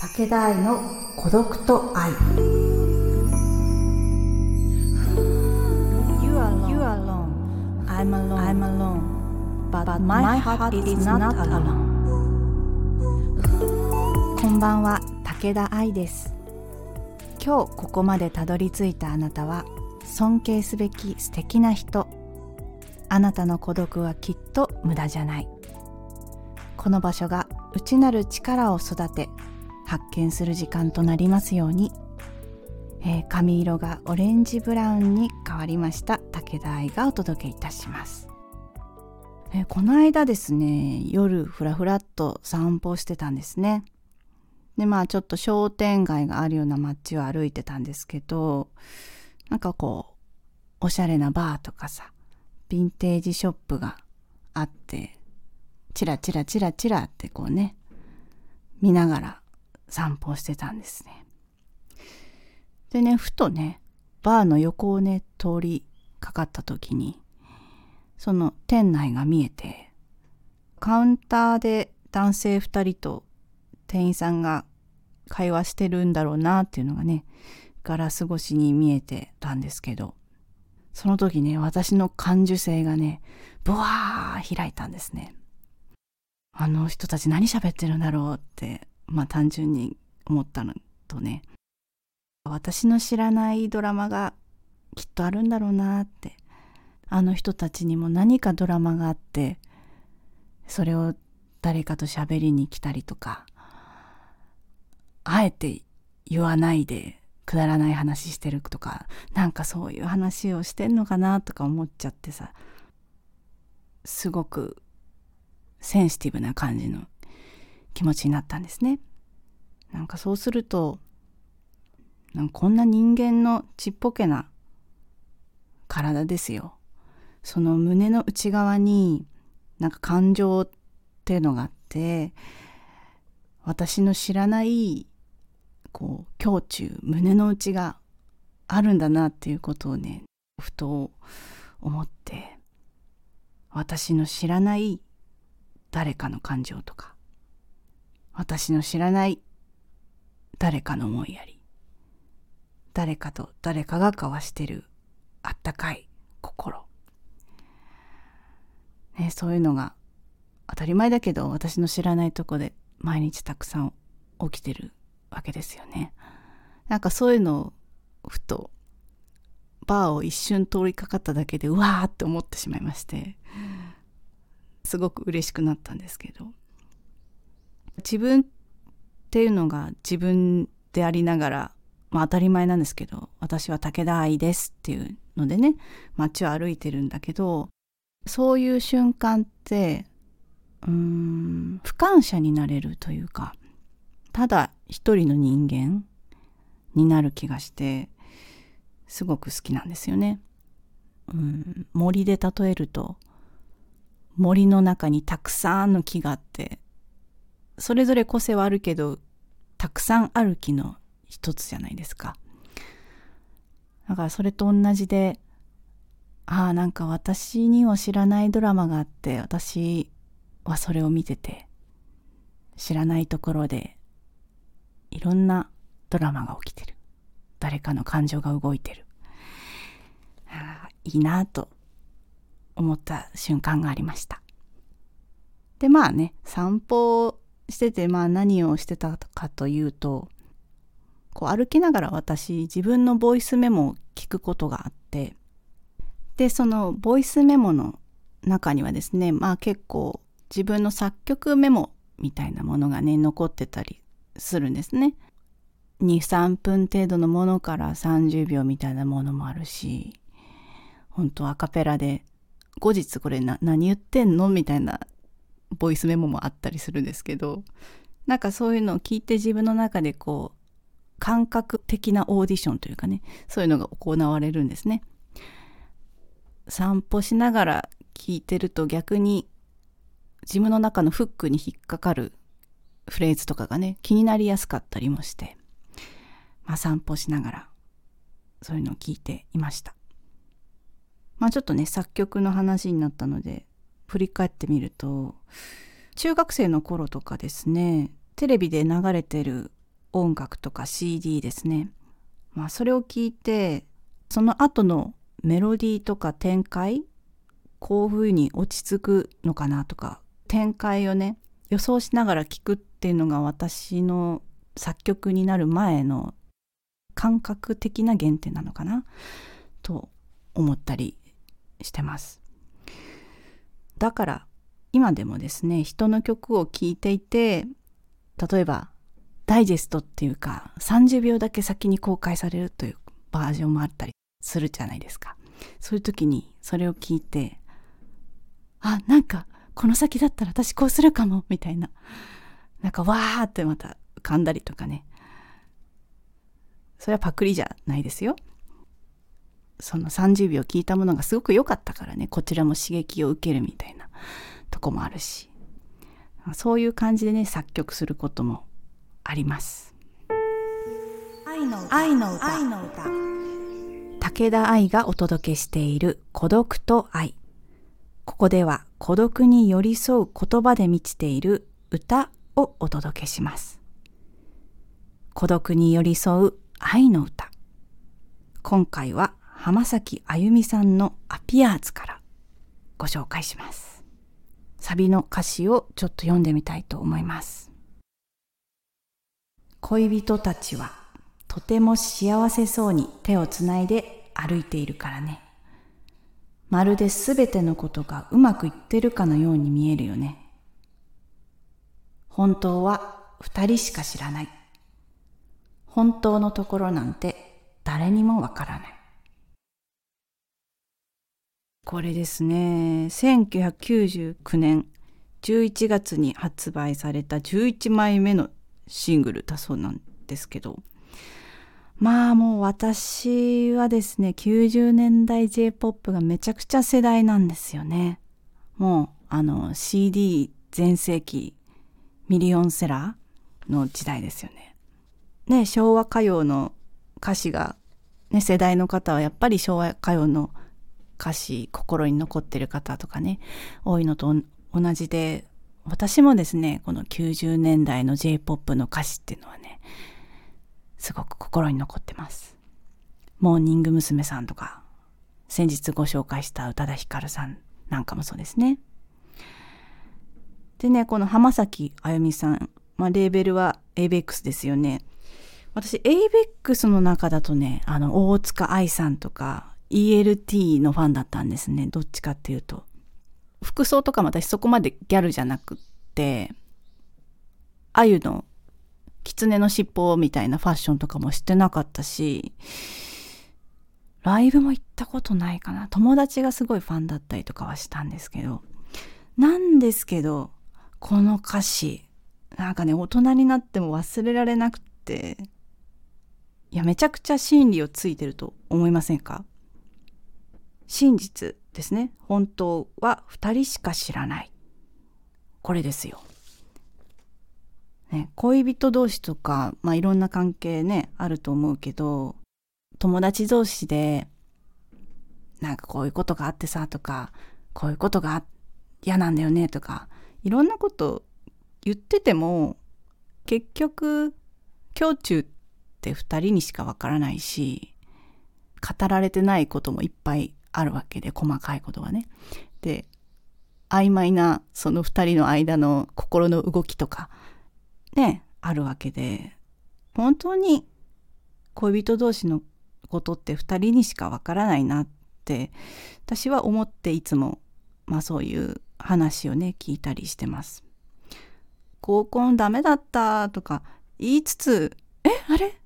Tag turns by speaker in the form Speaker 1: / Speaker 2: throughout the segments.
Speaker 1: 武田愛の孤独と愛
Speaker 2: You are, you are alone. I'm alone. I'm alone. But, my, heart, is not alone. こんばんは、武田愛です。今日ここまでたどり着いたあなたは尊敬すべき素敵な人。あなたの孤独はきっと無駄じゃない。この場所が内なる力を育て発見する時間となりますように。えー髪色がオレンジブラウンに変わりました。武田愛がお届けいたします、えーこの間ですね夜ふらふらっと散歩してたんですね。でまあちょっと商店街があるような街を歩いてたんですけどなんかこうおしゃれなバーとかさヴィンテージショップがあってチラチラチラチラってこうね見ながら散歩してたんですねでね、ふとね、バーの横をね、通りかかった時に、その店内が見えて、カウンターで男性二人と店員さんが会話してるんだろうなっていうのがね、ガラス越しに見えてたんですけど、その時ね、私の感受性がね、ブワー開いたんですね。あの人たち何喋ってるんだろうって、まあ単純に思ったのとね、私の知らないドラマがきっとあるんだろうなってあの人たちにも何かドラマがあってそれを誰かと喋りに来たりとかあえて言わないでくだらない話してるとかなんかそういう話をしてんのかなとか思っちゃってさすごくセンシティブな感じの気持ちになったんですね。なんかそうするとなんこんな人間のちっぽけな体ですよ。その胸の内側になんか感情っていうのがあって私の知らないこう胸中胸の内があるんだなっていうことをねふと思って私の知らない誰かの感情とか私の知らない誰かの思いやり。誰かと誰かが交わしてるあったかい心、ね、そういうのが当たり前だけど私の知らないとこで毎日たくさん起きてるわけですよね。なんかそういうのをふとバーを一瞬通りかかっただけでうわーって思ってしまいまして。すごく嬉しくなったんですけど。自分っていうのが自分でありながらまあ当たり前なんですけど、私は武田愛ですっていうのでね、街を歩いてるんだけど、そういう瞬間って、うーん、不感謝になれるというか、ただ一人の人間になる気がして、すごく好きなんですよね。うん、森で例えると、森の中にたくさんの木があって、それぞれ個性はあるけど、たくさんある木の一つじゃないですか。だからそれと同じで、ああ、なんか私には知らないドラマがあって、私はそれを見てて、知らないところで、いろんなドラマが起きてる。誰かの感情が動いてる。ああいいなと思った瞬間がありました。で、まあね、散歩してて、まあ何をしてたかというと、こう歩きながら私自分のボイスメモを聞くことがあってでそのボイスメモの中にはですねまあ結構自分の作曲メモみたいなものがね残ってたりするんですね。23分程度のものから30秒みたいなものもあるし本当アカペラで後日これ何言ってんの？みたいなボイスメモもあったりするんですけどなんかそういうのを聞いて自分の中でこう感覚的なオーディションというかねそういうのが行われるんですね。散歩しながら聞いてると逆に自分の中のフックに引っかかるフレーズとかがね気になりやすかったりもして、まあ、散歩しながらそういうのを聞いていました。まあちょっとね作曲の話になったので振り返ってみると中学生の頃とかですねテレビで流れてる音楽とか CD ですね。まあそれを聞いてその後のメロディーとか展開こういうふうに落ち着くのかなとか展開をね予想しながら聞くっていうのが私の作曲になる前の感覚的な原点なのかなと思ったりしてます。だから今でもですね人の曲を聴いていて例えばダイジェストっていうか30秒だけ先に公開されるというバージョンもあったりするじゃないですか。そういう時にそれを聞いてあなんかこの先だったら私こうするかもみたいな。なんかわーってまた浮かんだりとかね。それはパクリじゃないですよ。その30秒聞いたものがすごく良かったからね。こちらも刺激を受けるみたいなとこもあるし。そういう感じでね作曲することもあります。
Speaker 1: 愛の歌。愛の歌。愛の歌。
Speaker 2: 武田愛がお届けしている孤独と愛。ここでは孤独に寄り添う言葉で満ちている歌をお届けします。孤独に寄り添う愛の歌。今回は浜崎あゆみさんのアピアーズからご紹介します。サビの歌詞をちょっと読んでみたいと思います。恋人たちはとても幸せそうに手をつないで歩いているからね。まるですべてのことがうまくいってるかのように見えるよね。本当は二人しか知らない。本当のところなんて誰にもわからない。これですね。1999年11月に発売された11枚目のシングルだそうなんですけど。まあもう私はですね90年代 J-POP がめちゃくちゃ世代なんですよね。もうあの CD 全盛期ミリオンセラーの時代ですよね。ね昭和歌謡の歌詞が、ね、世代の方はやっぱり昭和歌謡の歌詞心に残ってる方とかね多いのと同じで私もですねこの90年代の J-POP の歌詞っていうのはねすごく心に残ってますモーニング娘。さんとか先日ご紹介した宇多田ヒカルさんなんかもそうですねでねこの浜崎あゆみさん、まあ、レーベルは ABEX ですよね私 ABEX の中だとねあの大塚愛さんとか ELT のファンだったんですね。どっちかっていうと。服装とかも私そこまでギャルじゃなくって、あゆの狐の尻尾みたいなファッションとかもしてなかったし、ライブも行ったことないかな。友達がすごいファンだったりとかはしたんですけど。なんですけど、この歌詞、なんかね、大人になっても忘れられなくって、いや、めちゃくちゃ真理をついてると思いませんか？真実ですね本当は2人しか知らないこれですよ。ね、恋人同士とか、まあ、いろんな関係ねあると思うけど友達同士でなんかこういうことがあってさとかこういうことが嫌なんだよねとかいろんなこと言ってても結局胸中って2人にしかわからないし語られてないこともいっぱいあるわけで細かいことがね。で曖昧なその2人の間の心の動きとかねあるわけで本当に恋人同士のことって2人にしかわからないなって私は思っていつもまあそういう話をね聞いたりしてます。合コンダメだったとか言いつつ「えあれ？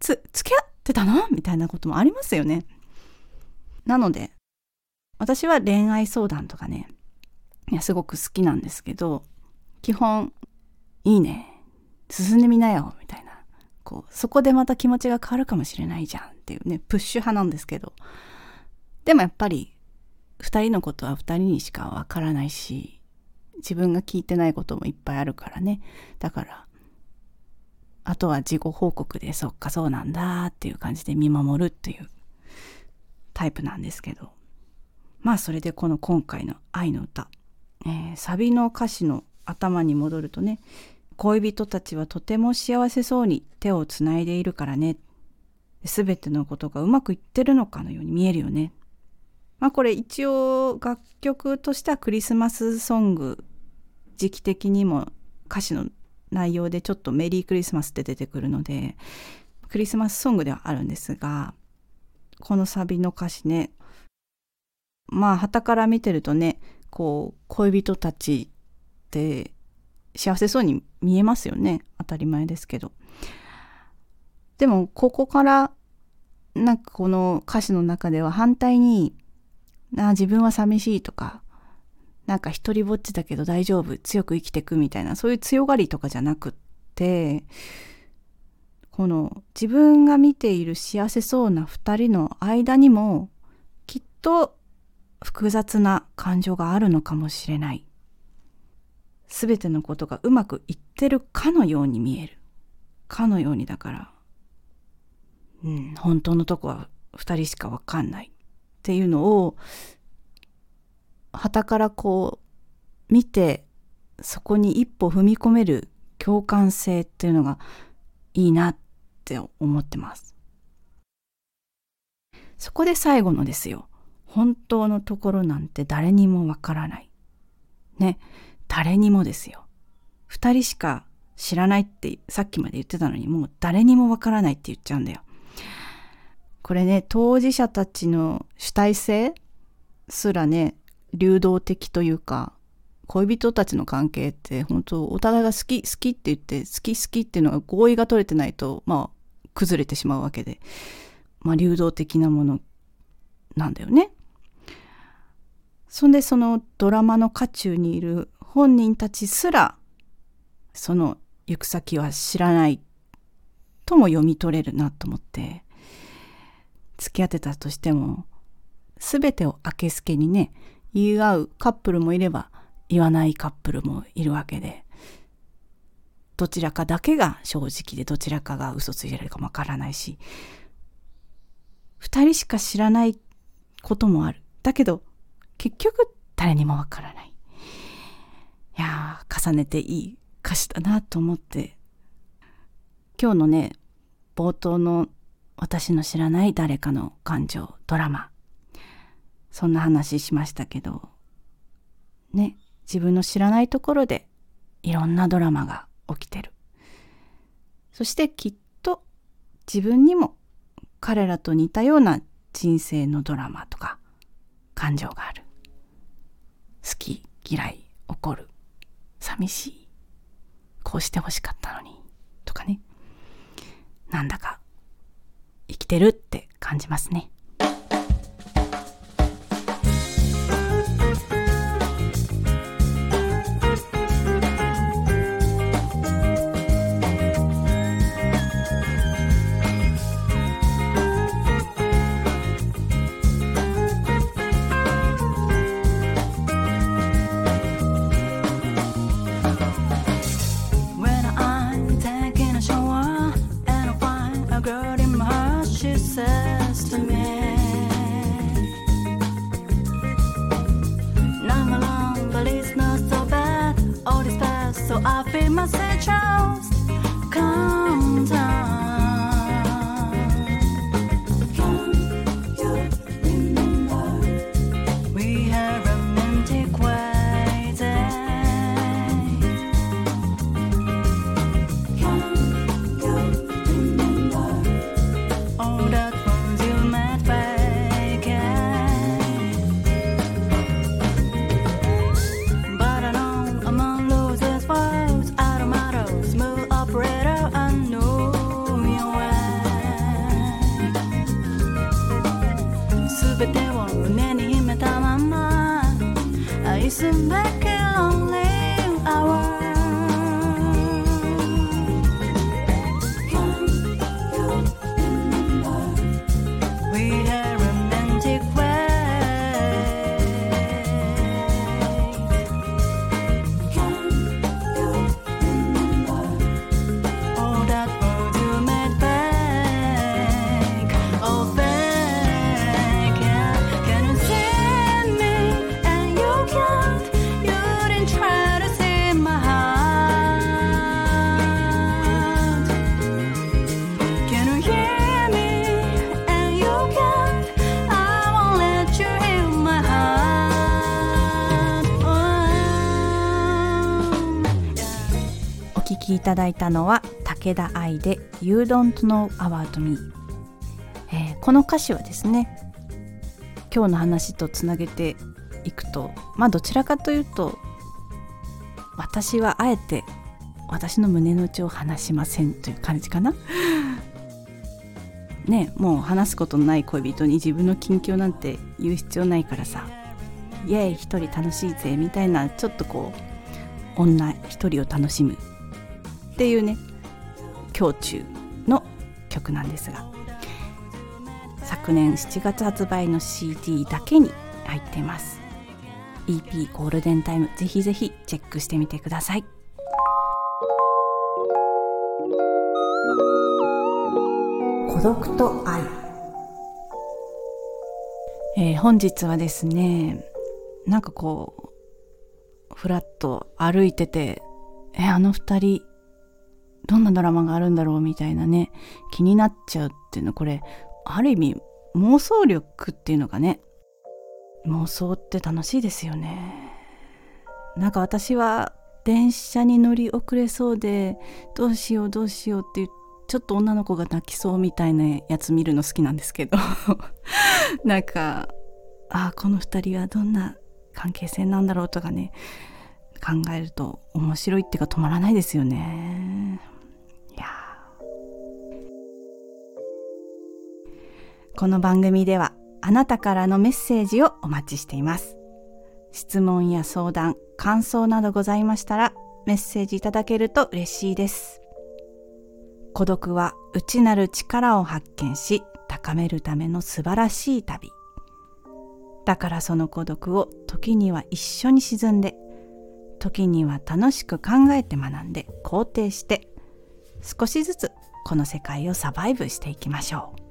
Speaker 2: つ付き合ってたの?」みたいなこともありますよね。なので、私は恋愛相談とかね、いや、すごく好きなんですけど、基本、いいね、進んでみなよ、みたいな。こう、そこでまた気持ちが変わるかもしれないじゃんっていうね、プッシュ派なんですけど、でもやっぱり、二人のことは二人にしかわからないし、自分が聞いてないこともいっぱいあるからね。だから、あとは自己報告で、そっかそうなんだっていう感じで見守るっていうタイプなんですけどまあそれでこの今回の「愛の歌」えー、サビの歌詞の頭に戻るとね恋人たちはとても幸せそうに手をつないでいるからね。すべてのことがうまくいってるのかのように見えるよね。まあこれ一応楽曲としてはクリスマスソング時期的にも歌詞の内容でちょっとメリークリスマスって出てくるのでクリスマスソングではあるんですがこのサビの歌詞ね。まあ旗から見てるとねこう恋人たちって幸せそうに見えますよね。当たり前ですけど。でもここからなんかこの歌詞の中では反対にあ自分は寂しいとかなんか一人ぼっちだけど大丈夫強く生きてくみたいなそういう強がりとかじゃなくってこの自分が見ている幸せそうな二人の間にもきっと複雑な感情があるのかもしれない。すべてのことがうまくいってるかのように見える。かのようにだから、うん、本当のとこは二人しかわかんないっていうのを、旗からこう見て、そこに一歩踏み込める共感性っていうのがいいなってって思ってます。そこで最後のですよ。本当のところなんて誰にもわからない。ね。誰にもですよ。二人しか知らないってさっきまで言ってたのにもう誰にもわからないって言っちゃうんだよ。これね、当事者たちの主体性すらね、流動的というか、恋人たちの関係って本当お互いが好き好きって言って好き好きっていうのが合意が取れてないとまあ崩れてしまうわけでまあ流動的なものなんだよね。そんでそのドラマの渦中にいる本人たちすらその行く先は知らないとも読み取れるなと思って付き合ってたとしても全てを明けすけにね言い合うカップルもいれば言わないカップルもいるわけでどちらかだけが正直でどちらかが嘘ついてるかもわからないし二人しか知らないこともあるだけど結局誰にもわからない。いや、重ねていい歌詞だなと思って、今日のね、冒頭の私の知らない誰かの感情、ドラマ、そんな話しましたけど、ね、自分の知らないところでいろんなドラマが起きてる。そしてきっと自分にも彼らと似たような人生のドラマとか感情がある。好き、嫌い、怒る、寂しい、こうして欲しかったのに、とかね。なんだか生きてるって感じますね。listen back ただいたのは武田愛で「You Don't Know About Me」えー、この歌詞はですね今日の話とつなげていくとまあどちらかというと私はあえて私の胸の内を話しませんという感じかな。ねもう話すことのない恋人に自分の近況なんて言う必要ないからさ。イエーイ一人楽しいぜみたいなちょっとこう女一人を楽しむ。っていうね胸中の曲なんですが昨年7月発売の CD だけに入っています。EP ゴールデンタイムぜひぜひチェックしてみてください。孤独と愛、えー、本日はですねなんかこうふらっと歩いててえあの二人どんなドラマがあるんだろうみたいなね気になっちゃうっていうのこれある意味妄想力っていうのがね。妄想って楽しいですよね。なんか私は電車に乗り遅れそうでどうしようどうしようっていうちょっと女の子が泣きそうみたいなやつ見るの好きなんですけど。なんかああこの2人はどんな関係性なんだろうとかね考えると面白いっていうか止まらないですよね。この番組ではあなたからのメッセージをお待ちしています。質問や相談感想などございましたらメッセージいただけると嬉しいです。孤独は内なる力を発見し高めるための素晴らしい旅。だからその孤独を時には一緒に沈んで時には楽しく考えて学んで肯定して少しずつこの世界をサバイブしていきましょう。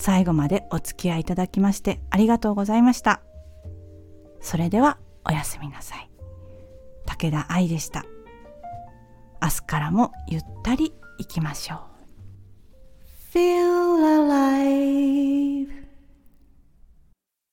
Speaker 2: 最後までお付き合いいただきましてありがとうございました。それではおやすみなさい。武田愛でした。明日からもゆったりいきましょう。Feel alive.